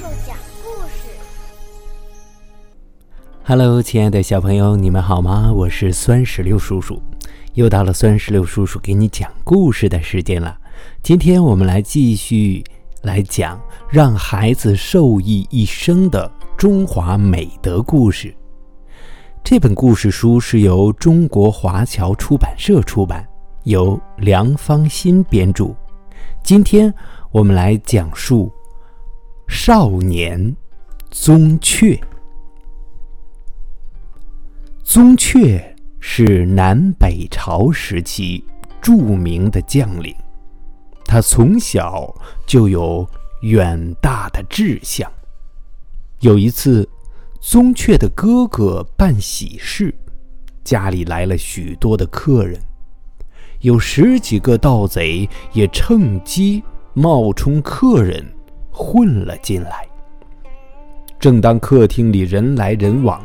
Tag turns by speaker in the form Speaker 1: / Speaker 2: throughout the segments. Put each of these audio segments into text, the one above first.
Speaker 1: 叔讲故事。
Speaker 2: Hello，亲爱的小朋友，你们好吗？我是酸石榴叔叔，又到了酸石榴叔叔给你讲故事的时间了。今天我们来继续来讲让孩子受益一生的中华美德故事。这本故事书是由中国华侨出版社出版，由梁芳新编著。今天我们来讲述少年宗悫。宗悫是南北朝时期著名的将领，他从小就有远大的志向。有一次，宗悫的哥哥办喜事，家里来了许多的客人。有十几个盗贼也趁机冒充客人混了进来。正当客厅里人来人往，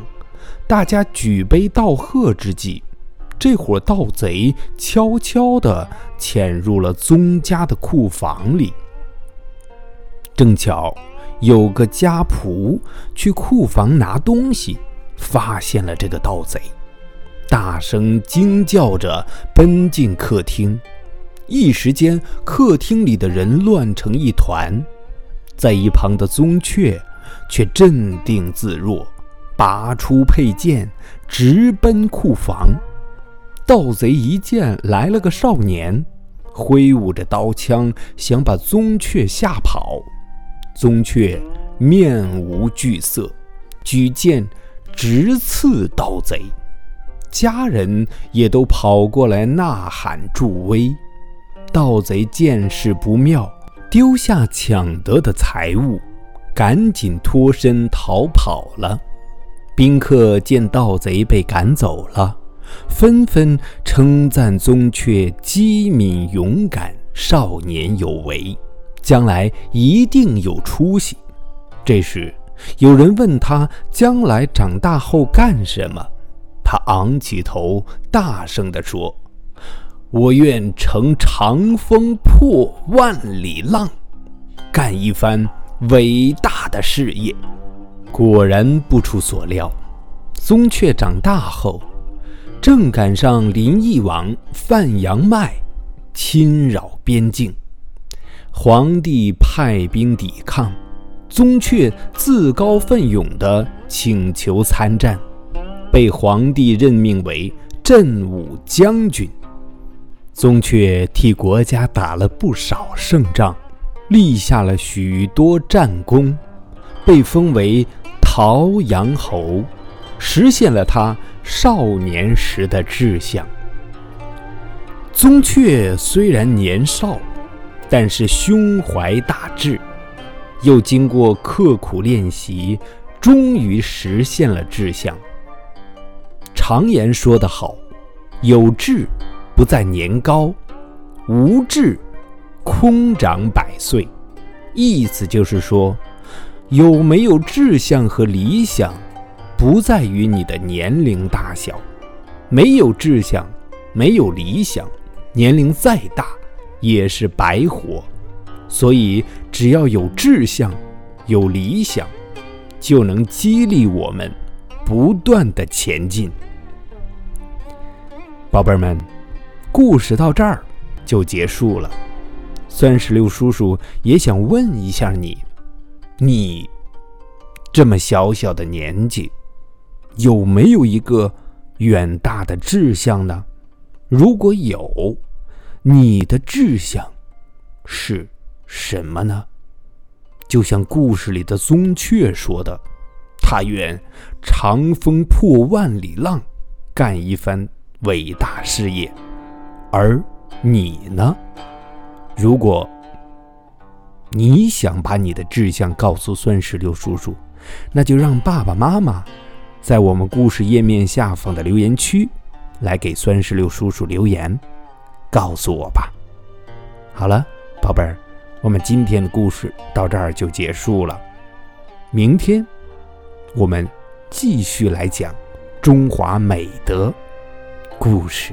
Speaker 2: 大家举杯道贺之际，这伙盗贼悄悄地潜入了宗家的库房里。正巧有个家仆去库房拿东西，发现了这个盗贼。大声惊叫着奔进客厅，一时间客厅里的人乱成一团。在一旁的宗雀却镇定自若，拔出佩剑，直奔库房。盗贼一见来了个少年，挥舞着刀枪想把宗雀吓跑。宗雀面无惧色，举剑直刺盗贼。家人也都跑过来呐喊助威，盗贼见势不妙，丢下抢得的财物，赶紧脱身逃跑了。宾客见盗贼被赶走了，纷纷称赞宗悫机敏勇敢，少年有为，将来一定有出息。这时，有人问他将来长大后干什么？他昂起头，大声地说：“我愿乘长风破万里浪，干一番伟大的事业。”果然不出所料，宗悫长大后，正赶上林邑王范阳迈侵扰边境，皇帝派兵抵抗，宗悫自告奋勇地请求参战。被皇帝任命为镇武将军，宗悫替国家打了不少胜仗，立下了许多战功，被封为陶阳侯，实现了他少年时的志向。宗悫虽然年少，但是胸怀大志，又经过刻苦练习，终于实现了志向。常言说得好，有志不在年高，无志空长百岁。意思就是说，有没有志向和理想，不在于你的年龄大小。没有志向，没有理想，年龄再大也是白活。所以，只要有志向，有理想，就能激励我们不断的前进。宝贝儿们，故事到这儿就结束了。酸石榴叔叔也想问一下你：你这么小小的年纪，有没有一个远大的志向呢？如果有，你的志向是什么呢？就像故事里的宗雀说的：“他愿长风破万里浪，干一番。”伟大事业，而你呢？如果你想把你的志向告诉酸石榴叔叔，那就让爸爸妈妈在我们故事页面下方的留言区来给酸石榴叔叔留言，告诉我吧。好了，宝贝儿，我们今天的故事到这儿就结束了。明天我们继续来讲中华美德。故事，